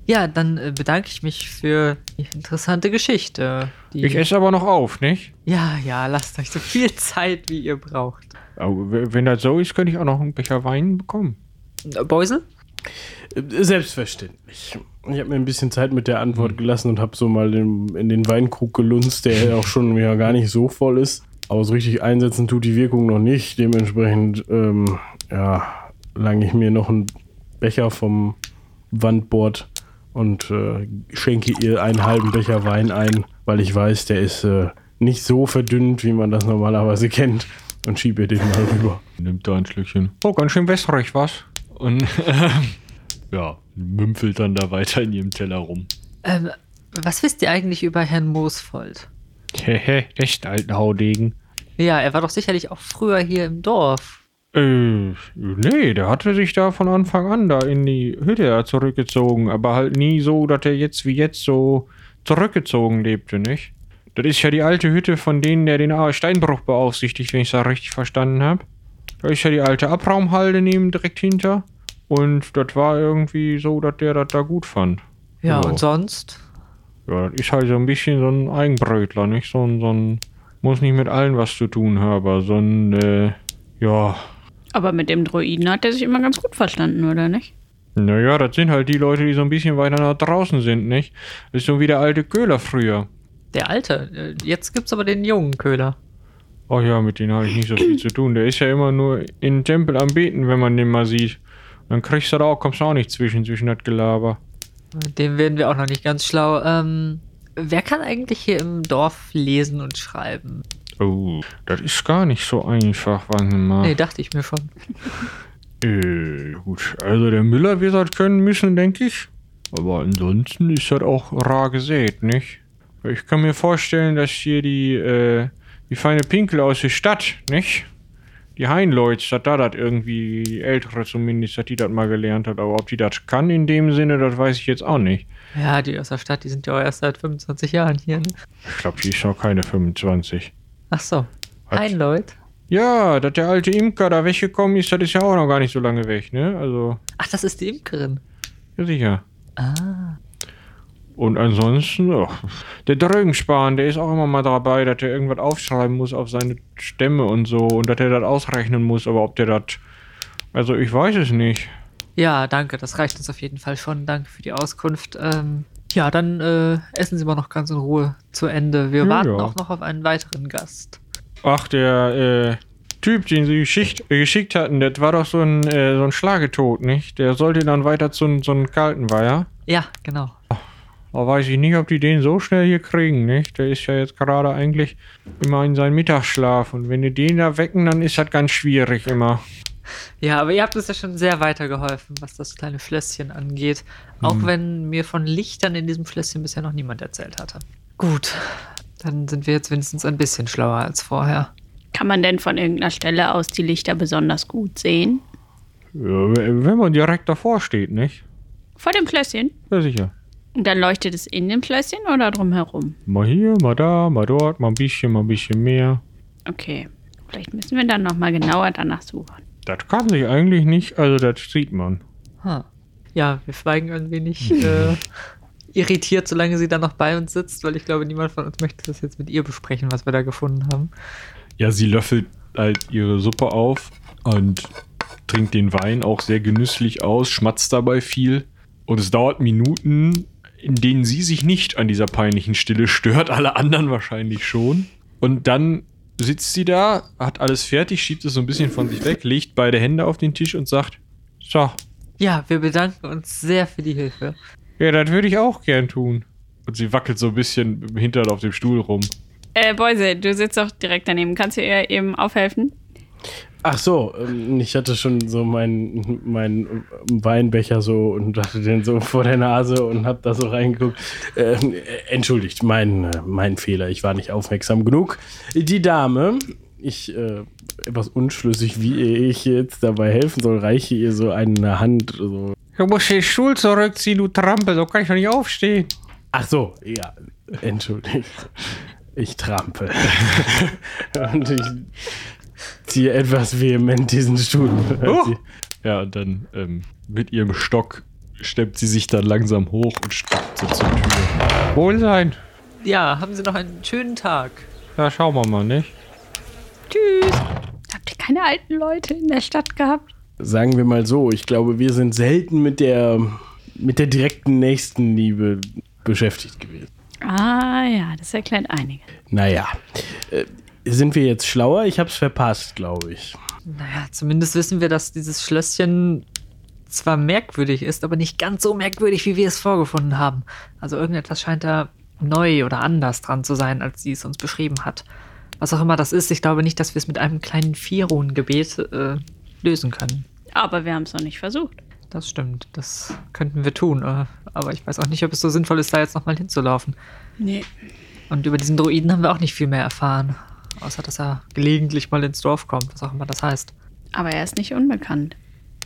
Ja, dann äh, bedanke ich mich für die interessante Geschichte. Die Ich esse aber noch auf, nicht? ja, ja, lasst euch so viel Zeit, wie ihr braucht. Aber wenn das so ist, könnte ich auch noch einen Becher Wein bekommen. Äh, Beusel? Äh, Selbstverständlich. Ich habe mir ein bisschen Zeit mit der Antwort gelassen und habe so mal in, in den Weinkrug gelunzt, der ja auch schon ja gar nicht so voll ist. Aber so richtig einsetzen tut die Wirkung noch nicht. Dementsprechend, ähm, ja, lange ich mir noch einen Becher vom Wandbord und äh, schenke ihr einen halben Becher Wein ein, weil ich weiß, der ist äh, nicht so verdünnt, wie man das normalerweise kennt. Und schiebe ihr den mal rüber. Nimmt da ein Schlückchen. Oh, ganz schön wässrig, was? Und ja, mümpfelt dann da weiter in ihrem Teller rum. Ähm, was wisst ihr eigentlich über Herrn Moosfold? Hehe, ein alten Haudegen. Ja, er war doch sicherlich auch früher hier im Dorf. Äh, nee, der hatte sich da von Anfang an da in die Hütte zurückgezogen, aber halt nie so, dass er jetzt wie jetzt so zurückgezogen lebte, nicht? Das ist ja die alte Hütte von denen, der den Steinbruch beaufsichtigt, wenn ich das richtig verstanden habe. Da ist ja die alte Abraumhalde neben direkt hinter. Und das war irgendwie so, dass der das da gut fand. Ja, Ja. und sonst? Ja, das ist halt so ein bisschen so ein Eigenbrötler, nicht? So ein, so ein, muss nicht mit allen was zu tun haben, aber so ein, äh, ja, Aber mit dem Droiden hat er sich immer ganz gut verstanden, oder nicht? Naja, das sind halt die Leute, die so ein bisschen weiter nach draußen sind, nicht? Das ist so wie der alte Köhler früher. Der Alte. Äh, Jetzt gibt's aber den jungen Köhler. Oh ja, mit denen habe ich nicht so viel zu tun. Der ist ja immer nur in den Tempel am Beten, wenn man den mal sieht. Dann kriegst du da auch, kommst du auch nicht zwischen, zwischen das Gelaber. Dem werden wir auch noch nicht ganz schlau. Ähm, wer kann eigentlich hier im Dorf lesen und schreiben? Oh, das ist gar nicht so einfach, warte mal. Nee, dachte ich mir schon. Äh, gut. Also der Müller wird das können müssen, denke ich. Aber ansonsten ist das auch rar gesät, nicht? Ich kann mir vorstellen, dass hier die, äh, die feine Pinkel aus der Stadt, nicht? Die Heinleutz, dass da das irgendwie, die Ältere zumindest, dass die das mal gelernt hat. Aber ob die das kann in dem Sinne, das weiß ich jetzt auch nicht. Ja, die aus der Stadt, die sind ja auch erst seit 25 Jahren hier. Ne? Ich glaube, die ist noch keine 25. Ach so. Hat- Ein Leut. Ja, dass der alte Imker da weggekommen ist, das ist ja auch noch gar nicht so lange weg, ne? Also, Ach, das ist die Imkerin. ja sicher. Ah. Und ansonsten, ja, der Drögenspahn, der ist auch immer mal dabei, dass er irgendwas aufschreiben muss auf seine Stämme und so und dass er das ausrechnen muss, aber ob der das. Also ich weiß es nicht. Ja, danke, das reicht uns auf jeden Fall schon. Danke für die Auskunft. Ähm, ja, dann äh, essen Sie mal noch ganz in Ruhe zu Ende. Wir Ja, warten ja. auch noch auf einen weiteren Gast. Ach, der äh, Typ, den sie geschickt, äh, geschickt hatten, das war doch so ein, äh, so ein Schlagetod, nicht? Der sollte dann weiter zu so einem kalten Weiher. Ja, genau. Aber weiß ich nicht, ob die den so schnell hier kriegen, nicht? Der ist ja jetzt gerade eigentlich immer in seinem Mittagsschlaf. Und wenn die den da wecken, dann ist das ganz schwierig immer. Ja, aber ihr habt uns ja schon sehr weitergeholfen, was das kleine Flösschen angeht. Auch Hm. wenn mir von Lichtern in diesem Flösschen bisher noch niemand erzählt hatte. Gut, dann sind wir jetzt wenigstens ein bisschen schlauer als vorher. Kann man denn von irgendeiner Stelle aus die Lichter besonders gut sehen? Ja, wenn man direkt davor steht, nicht? Vor dem Flösschen? Ja, sicher. Und dann leuchtet es in dem Flösschen oder drumherum? Mal hier, mal da, mal dort, mal ein bisschen, mal ein bisschen mehr. Okay. Vielleicht müssen wir dann nochmal genauer danach suchen. Das kann sich eigentlich nicht, also das sieht man. Hm. Ja, wir schweigen ein wenig äh, irritiert, solange sie dann noch bei uns sitzt, weil ich glaube, niemand von uns möchte das jetzt mit ihr besprechen, was wir da gefunden haben. Ja, sie löffelt halt ihre Suppe auf und trinkt den Wein auch sehr genüsslich aus, schmatzt dabei viel. Und es dauert Minuten, in denen sie sich nicht an dieser peinlichen Stille stört, alle anderen wahrscheinlich schon. Und dann sitzt sie da, hat alles fertig, schiebt es so ein bisschen von sich weg, legt beide Hände auf den Tisch und sagt, so, Ja, wir bedanken uns sehr für die Hilfe. ja, das würde ich auch gern tun. und sie wackelt so ein bisschen mit dem Hintern auf dem Stuhl rum. Äh, Beuse, du sitzt doch direkt daneben. Kannst du ihr eben aufhelfen? Ach so, ähm, ich hatte schon so meinen mein Weinbecher so und hatte den so vor der Nase und hab da so reingeguckt. Ähm, äh, entschuldigt, mein, äh, mein Fehler, ich war nicht aufmerksam genug. Die Dame, ich, äh, etwas unschlüssig, wie ich jetzt dabei helfen soll, reiche ihr so eine Hand. So. Du musst den Stuhl zurückziehen, du Trampel, so kann ich doch nicht aufstehen. Ach so, ja, entschuldigt. Ich trampe. und ich ziehe etwas vehement diesen Stuhl. Oh. Ja, und dann ähm, mit ihrem Stock stemmt sie sich dann langsam hoch und stappt so zur Tür. Wohlsein. Ja, haben Sie noch einen schönen Tag. Ja, schauen wir mal, nicht? Tschüss. Habt ihr keine alten Leute in der Stadt gehabt? Sagen wir mal so, ich glaube, wir sind selten mit der, mit der direkten Nächstenliebe beschäftigt gewesen. Ah ja, das erklärt einige. Naja, äh, sind wir jetzt schlauer? Ich hab's verpasst, glaube ich. Naja, zumindest wissen wir, dass dieses Schlösschen zwar merkwürdig ist, aber nicht ganz so merkwürdig, wie wir es vorgefunden haben. Also irgendetwas scheint da neu oder anders dran zu sein, als sie es uns beschrieben hat. Was auch immer das ist, ich glaube nicht, dass wir es mit einem kleinen Vierun-Gebet äh, lösen können. Aber wir haben es noch nicht versucht. Das stimmt, das könnten wir tun. Äh, aber ich weiß auch nicht, ob es so sinnvoll ist, da jetzt nochmal hinzulaufen. Nee. Und über diesen Druiden haben wir auch nicht viel mehr erfahren. Außer, dass er gelegentlich mal ins Dorf kommt, was auch immer das heißt. Aber er ist nicht unbekannt.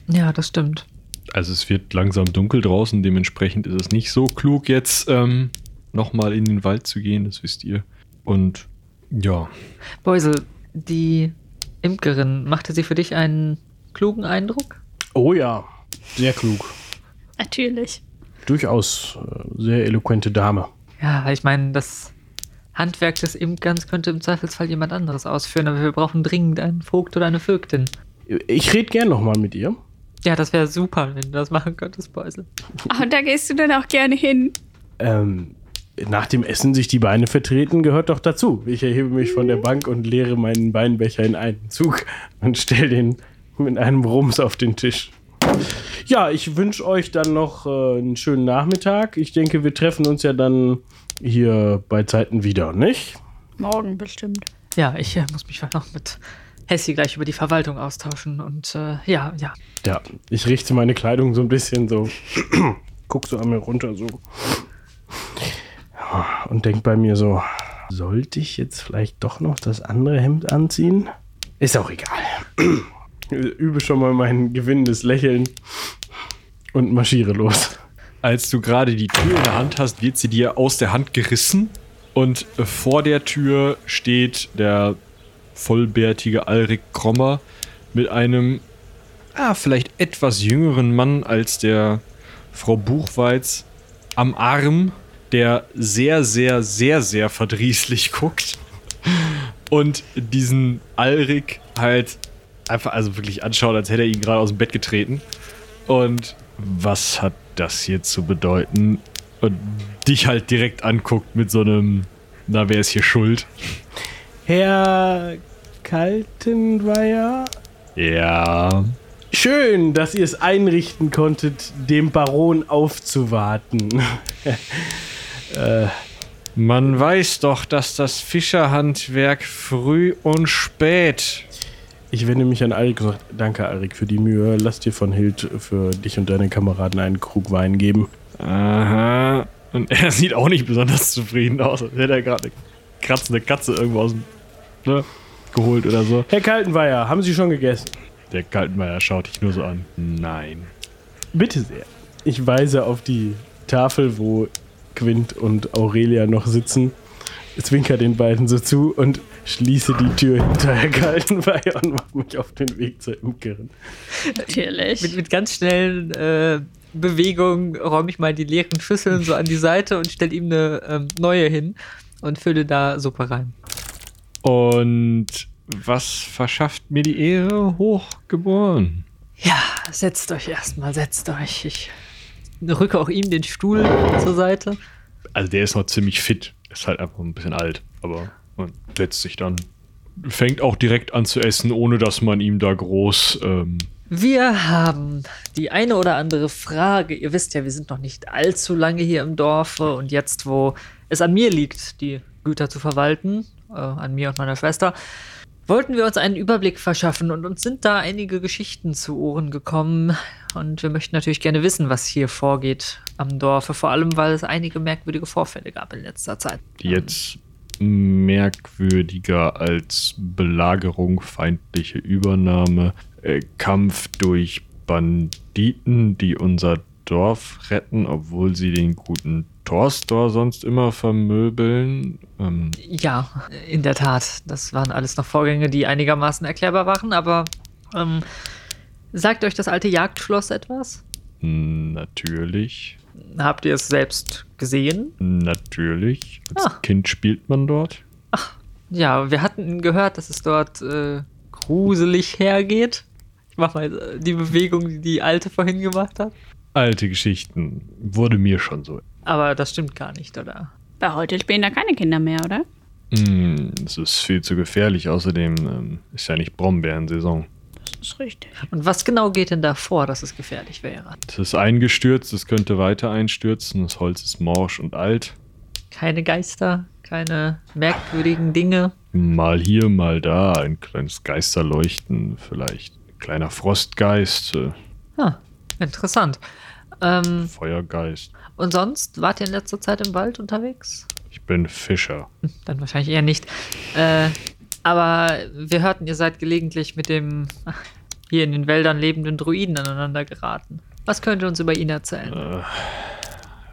Ja, das stimmt. Also es wird langsam dunkel draußen, dementsprechend ist es nicht so klug, jetzt ähm, nochmal in den Wald zu gehen, das wisst ihr. Und ja, Beusel, die Imkerin, machte sie für dich einen klugen Eindruck? Oh ja, sehr klug. Natürlich. Durchaus äh, sehr eloquente Dame. Ja, ich meine, das Handwerk des Imkerns könnte im Zweifelsfall jemand anderes ausführen, aber wir brauchen dringend einen Vogt oder eine Vögtin. Ich rede gern nochmal mit ihr. Ja, das wäre super, wenn du das machen könntest, Beusel. Ach, und da gehst du dann auch gerne hin. Ähm, nach dem Essen sich die Beine vertreten gehört doch dazu. Ich erhebe mich von der Bank und leere meinen Weinbecher in einen Zug und stelle den mit einem Rums auf den Tisch. Ja, ich wünsche euch dann noch äh, einen schönen Nachmittag. Ich denke, wir treffen uns ja dann hier bei Zeiten wieder, nicht? Morgen bestimmt. Ja, ich äh, muss mich noch mit Hessi gleich über die Verwaltung austauschen und äh, ja, ja. Ja, ich richte meine Kleidung so ein bisschen so, guck so an mir runter so und denk bei mir so, sollte ich jetzt vielleicht doch noch das andere Hemd anziehen? Ist auch egal. Übe schon mal mein gewinnendes Lächeln und marschiere los. Als du gerade die Tür in der Hand hast, wird sie dir aus der Hand gerissen und äh, vor der Tür steht der vollbärtige Alrik Krommer mit einem, ah, vielleicht etwas jüngeren Mann als der Frau Buchweiz am Arm, der sehr, sehr, sehr, sehr verdrießlich guckt und diesen Alrik halt einfach, also wirklich anschaut, als hätte er ihn gerade aus dem Bett getreten. Und was hat das hier zu bedeuten? Und dich halt direkt anguckt mit so einem, na, wer ist hier schuld? Herr Kaltenweier? Ja. Schön, dass ihr es einrichten konntet, dem Baron aufzuwarten. Man weiß doch, dass das Fischerhandwerk früh und spät. Ich wende mich an Alrik und sage, danke Alrik für die Mühe. Lass dir von Hild für dich und deine Kameraden einen Krug Wein geben. Aha. Und er sieht auch nicht besonders zufrieden aus, als hätte er gerade eine kratzende Katze irgendwo aus dem, ne, geholt oder so. Herr Kaltenweier, haben Sie schon gegessen? Der Kaltenmeier schaut dich nur so an. Nein. Bitte sehr. Ich weise auf die Tafel, wo Quint und Aurelia noch sitzen, zwinker den beiden so zu und schließe die Tür hinter Herr Kaltenweier und mache mich auf den Weg zur Imkerin. Natürlich. Mit, mit ganz schnellen äh, Bewegungen räume ich mal die leeren Schüsseln so an die Seite und stelle ihm eine ähm, neue hin und fülle da Suppe rein. Und was verschafft mir die Ehre, hochgeboren? Ja, setzt euch erstmal, setzt euch. Ich rücke auch ihm den Stuhl zur Seite. Also der ist noch ziemlich fit. Ist halt einfach ein bisschen alt, aber man setzt sich dann. Fängt auch direkt an zu essen, ohne dass man ihm da groß. Ähm, Wir haben die eine oder andere Frage. Ihr wisst ja, wir sind noch nicht allzu lange hier im Dorfe und jetzt, wo es an mir liegt, die Güter zu verwalten, äh, an mir und meiner Schwester, wollten wir uns einen Überblick verschaffen und uns sind da einige Geschichten zu Ohren gekommen. Und wir möchten natürlich gerne wissen, was hier vorgeht am Dorfe, vor allem weil es einige merkwürdige Vorfälle gab in letzter Zeit. die jetzt merkwürdiger als Belagerung, feindliche Übernahme, äh, Kampf durch Banditen, die unser Dorf retten, obwohl sie den guten Torstor sonst immer vermöbeln. Ähm, Ja, in der Tat. Das waren alles noch Vorgänge, die einigermaßen erklärbar waren, aber ähm, sagt euch das alte Jagdschloss etwas? Natürlich. Habt ihr es selbst gesehen? Natürlich. Als Ah. Kind spielt man dort. Ja, wir hatten gehört, dass es dort äh, gruselig hergeht. Ich mach mal äh, die Bewegung, die die Alte vorhin gemacht hat. Alte Geschichten. Wurde mir schon so. Aber das stimmt gar nicht, oder? Bei heute spielen da keine Kinder mehr, oder? Es ist viel zu gefährlich. Außerdem ähm, ist ja nicht Brombeerensaison. Ist richtig. Und was genau geht denn da vor, dass es gefährlich wäre? Es ist eingestürzt, es könnte weiter einstürzen. Das Holz ist morsch und alt. Keine Geister, keine merkwürdigen Dinge. Mal hier, mal da. Ein kleines Geisterleuchten, vielleicht. Ein kleiner Frostgeist, äh, Ah, interessant. Ähm, Feuergeist. und sonst, wart ihr in letzter Zeit im Wald unterwegs? Ich bin Fischer. Dann wahrscheinlich eher nicht. Äh, aber wir hörten, ihr seid gelegentlich mit dem hier in den Wäldern lebenden Druiden aneinander geraten. Was könnt ihr uns über ihn erzählen?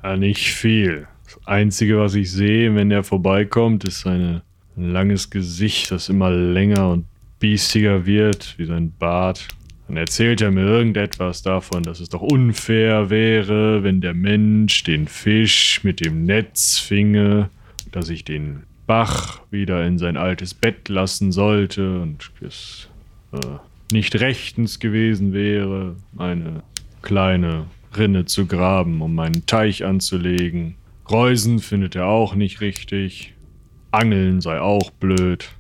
Ja, nicht viel. Das Einzige, was ich sehe, wenn er vorbeikommt, ist seine, ein langes Gesicht, das immer länger und biestiger wird, wie sein Bart. Dann erzählt er mir irgendetwas davon, dass es doch unfair wäre, wenn der Mensch den Fisch mit dem Netz finge, dass ich den Bach wieder in sein altes Bett lassen sollte und es äh, nicht rechtens gewesen wäre, eine kleine Rinne zu graben, um meinen Teich anzulegen. Reusen findet er auch nicht richtig. Angeln sei auch blöd.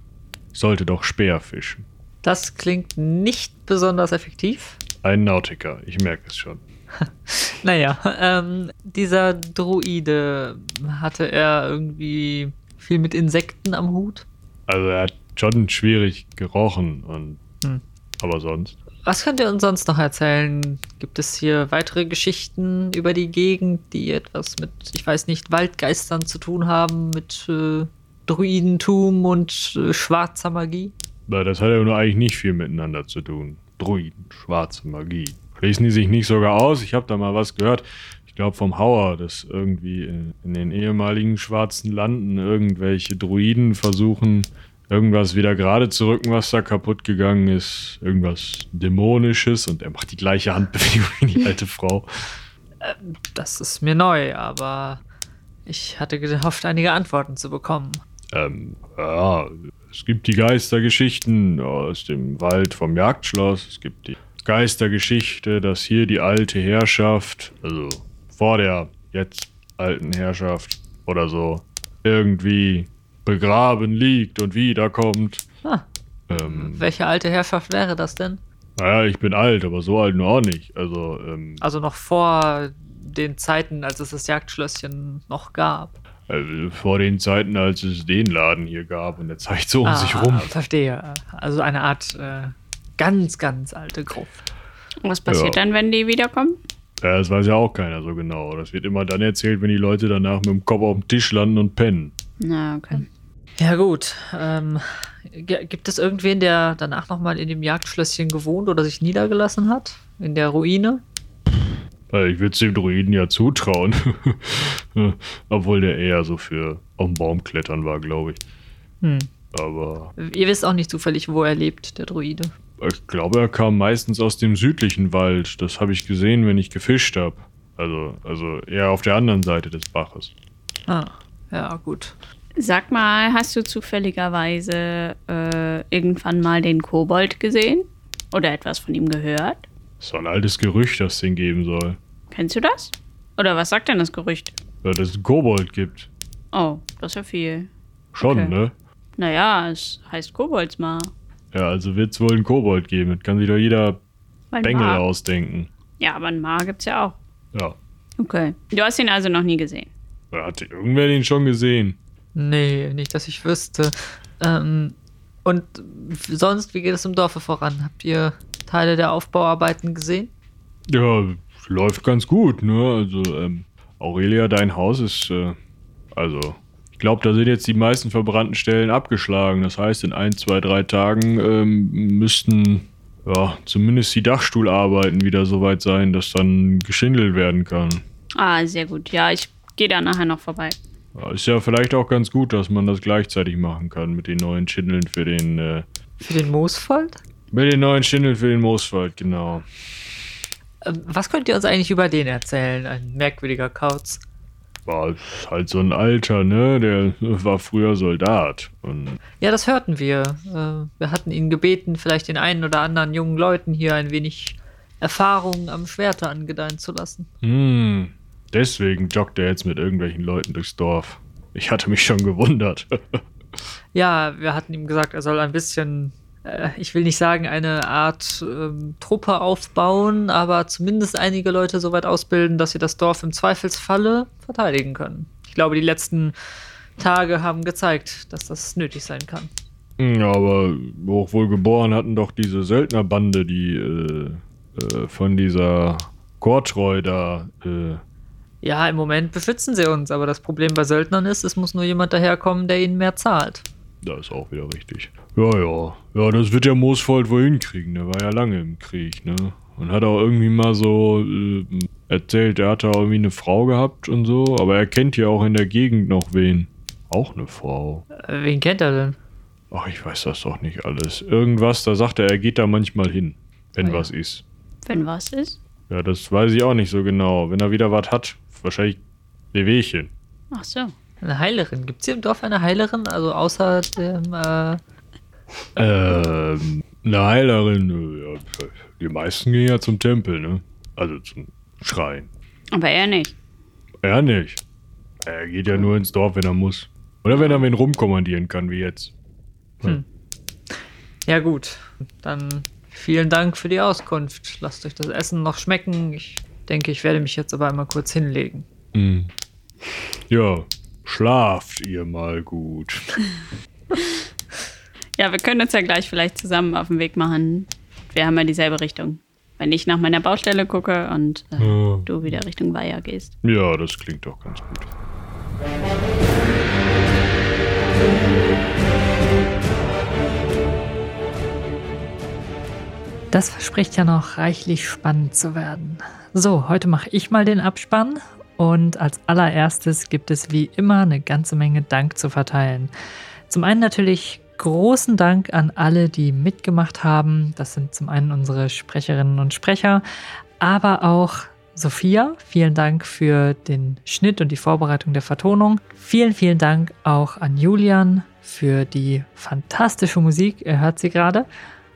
Ich sollte doch Speer fischen. Das klingt nicht besonders effektiv. Ein Nautiker, ich merke es schon. Naja, ähm, dieser Druide, hatte er irgendwie viel mit Insekten am Hut? Also er hat schon schwierig gerochen und. Aber sonst. Was könnt ihr uns sonst noch erzählen? Gibt es hier weitere Geschichten über die Gegend, die etwas mit, ich weiß nicht, Waldgeistern zu tun haben, mit äh, Druidentum und äh, schwarzer Magie? Na, das hat ja nur eigentlich nicht viel miteinander zu tun. Druiden, schwarze Magie. Schließen die sich nicht sogar aus? Ich habe da mal was gehört. Ich glaube vom Hauer, dass irgendwie in, in den ehemaligen schwarzen Landen irgendwelche Druiden versuchen, irgendwas wieder gerade zu rücken, was da kaputt gegangen ist. Irgendwas Dämonisches und er macht die gleiche Handbewegung wie die alte Frau. Das ist mir neu, aber ich hatte gehofft, einige Antworten zu bekommen. Ähm, ja, es gibt die Geistergeschichten aus dem Wald vom Jagdschloss. Es gibt die Geistergeschichte, dass hier die alte Herrschaft, also vor der jetzt alten Herrschaft oder so, irgendwie begraben liegt und wiederkommt. Ah, Ähm, welche alte Herrschaft wäre das denn? naja, ich bin alt, aber so alt nur auch nicht. Also, ähm, Also noch vor den Zeiten, als es das Jagdschlösschen noch gab. also vor den Zeiten, als es den Laden hier gab und der zeigt so um Ah, sich rum. Verstehe. Also eine Art äh, ganz, ganz alte Gruft. Und was passiert Ja. dann, wenn die wiederkommen? Ja, das weiß ja auch keiner so genau. Das wird immer dann erzählt, wenn die Leute danach mit dem Kopf auf dem Tisch landen und pennen. Na, okay. Ja gut. Ähm, gibt es irgendwen, der danach nochmal in dem Jagdschlösschen gewohnt oder sich niedergelassen hat? In der Ruine? Weil ich würde es dem Druiden ja zutrauen. Obwohl der eher so für auf den Baum klettern war, glaube ich. Hm. Aber Ihr wisst auch nicht zufällig, wo er lebt, der Druide. ich glaube, er kam meistens aus dem südlichen Wald. Das habe ich gesehen, wenn ich gefischt habe. Also, also eher auf der anderen Seite des Baches. Ah, ja, gut. Sag mal, hast du zufälligerweise äh, irgendwann mal den Kobold gesehen? Oder etwas von ihm gehört? Das ist doch ein altes Gerücht, das es den geben soll. Kennst du das? Oder was sagt denn das Gerücht? Ja, dass es einen Kobold gibt. Oh, das ist ja viel. Schon, Okay. ne? Naja, es heißt Koboldsmar. Ja, also wird es wohl einen Kobold geben. Das kann sich doch jeder Weil Bengel Mar- ausdenken. Ja, aber ein Mar gibt's ja auch. Ja. Okay. Du hast ihn also noch nie gesehen. Da hat irgendwer den schon gesehen. Nee, nicht, dass ich wüsste. Ähm, und sonst, wie geht es im Dorfe voran? Habt ihr Teile der Aufbauarbeiten gesehen? Ja, läuft ganz gut, ne? Also, ähm, Aurelia, dein Haus ist, äh, also, ich glaube, da sind jetzt die meisten verbrannten Stellen abgeschlagen. Das heißt, in ein, zwei, drei Tagen ähm, müssten ja, zumindest die Dachstuhlarbeiten wieder so weit sein, dass dann geschindelt werden kann. Ah, sehr gut. Ja, ich gehe da nachher noch vorbei. Ist ja vielleicht auch ganz gut, dass man das gleichzeitig machen kann mit den neuen Schindeln für den, äh, Für den Moosfold? mit den neuen Schindeln für den Mooswald, genau. Ähm, Was könnt ihr uns eigentlich über den erzählen? Ein merkwürdiger Kauz. War halt so ein Alter, ne? Der war früher Soldat. Und Ja, das hörten wir. Äh, Wir hatten ihn gebeten, vielleicht den einen oder anderen jungen Leuten hier ein wenig Erfahrung am Schwerte angedeihen zu lassen. Hm, deswegen joggt er jetzt mit irgendwelchen Leuten durchs Dorf. Ich hatte mich schon gewundert. Ja, wir hatten ihm gesagt, er soll ein bisschen, äh, ich will nicht sagen, eine Art ähm, Truppe aufbauen, aber zumindest einige Leute so weit ausbilden, dass sie das Dorf im Zweifelsfalle verteidigen können. Ich glaube, die letzten Tage haben gezeigt, dass das nötig sein kann. Hm, Aber hochwohlgeboren hatten doch diese Söldnerbande, die äh, äh, von dieser Kortreu da. Ja, im Moment beschützen sie uns, aber das Problem bei Söldnern ist, es muss nur jemand daherkommen, der ihnen mehr zahlt. da ist auch wieder richtig. Ja, ja. Ja, das wird der Moosfold wohl hinkriegen. Der war ja lange im Krieg, ne? Und hat auch irgendwie mal so äh, erzählt, er hatte auch irgendwie eine Frau gehabt und so. Aber er kennt ja auch in der Gegend noch wen. Auch eine Frau. Äh, wen kennt er denn? Ach, ich weiß das doch nicht alles. Irgendwas, da sagt er, er geht da manchmal hin, wenn Ah ja. was ist. Wenn was ist. Ja, das weiß ich auch nicht so genau. Wenn er wieder was hat, wahrscheinlich Wehwehchen. Ach so. Eine Heilerin. Gibt es hier im Dorf eine Heilerin? Also außer dem, äh, Ähm, eine Heilerin, äh, ja, die meisten gehen ja zum Tempel, ne? Also zum Schrein. Aber er nicht. Er nicht. Er geht ja nur ins Dorf, wenn er muss. Oder wenn er wen rumkommandieren kann, wie jetzt. Ja, gut. Dann vielen Dank für die Auskunft. Lasst euch das Essen noch schmecken. Ich denke, ich werde mich jetzt aber einmal kurz hinlegen. Hm. Ja, schlaft ihr mal gut. Ja, wir können uns ja gleich vielleicht zusammen auf den Weg machen. Wir haben ja dieselbe Richtung. Wenn ich nach meiner Baustelle gucke und äh, Ja. du wieder Richtung Weiher gehst. Ja, das klingt doch ganz gut. Das verspricht ja noch reichlich spannend zu werden. So, heute mache ich mal den Abspann. Und als allererstes gibt es wie immer eine ganze Menge Dank zu verteilen. Zum einen natürlich großen Dank an alle, die mitgemacht haben. Das sind zum einen unsere Sprecherinnen und Sprecher, aber auch Sophia. Vielen Dank für den Schnitt und die Vorbereitung der Vertonung. Vielen, vielen Dank auch an Julian für die fantastische Musik. Ihr hört sie gerade.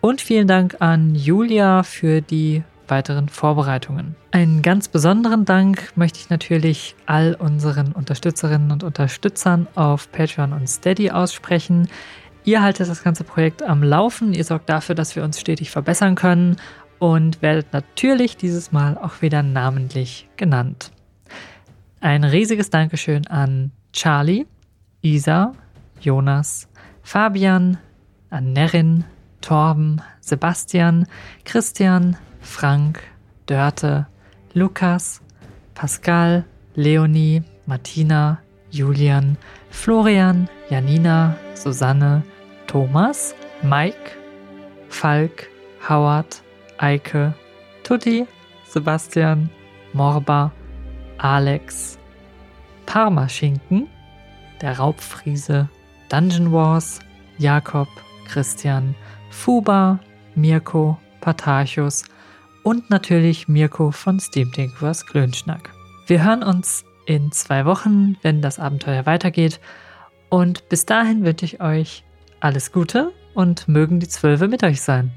Und vielen Dank an Julia für die weiteren Vorbereitungen. Einen ganz besonderen Dank möchte ich natürlich all unseren Unterstützerinnen und Unterstützern auf Patreon und Steady aussprechen. Ihr haltet das ganze Projekt am Laufen, ihr sorgt dafür, dass wir uns stetig verbessern können und werdet natürlich dieses Mal auch wieder namentlich genannt. Ein riesiges Dankeschön an Charlie, Isa, Jonas, Fabian, an Nerin, Torben, Sebastian, Christian, Frank, Dörte, Lukas, Pascal, Leonie, Martina, Julian, Florian, Janina, Susanne, Thomas, Mike, Falk, Howard, Eike, Tutti, Sebastian, Morba, Alex, Parmaschinken, der Raubfriese, Dungeon Wars, Jakob, Christian, Fuba, Mirko, Patarchus und natürlich Mirko von Steam Tinkers Klönschnack. Wir hören uns in zwei Wochen, wenn das Abenteuer weitergeht. Und bis dahin wünsche ich euch alles Gute und mögen die Zwölfe mit euch sein.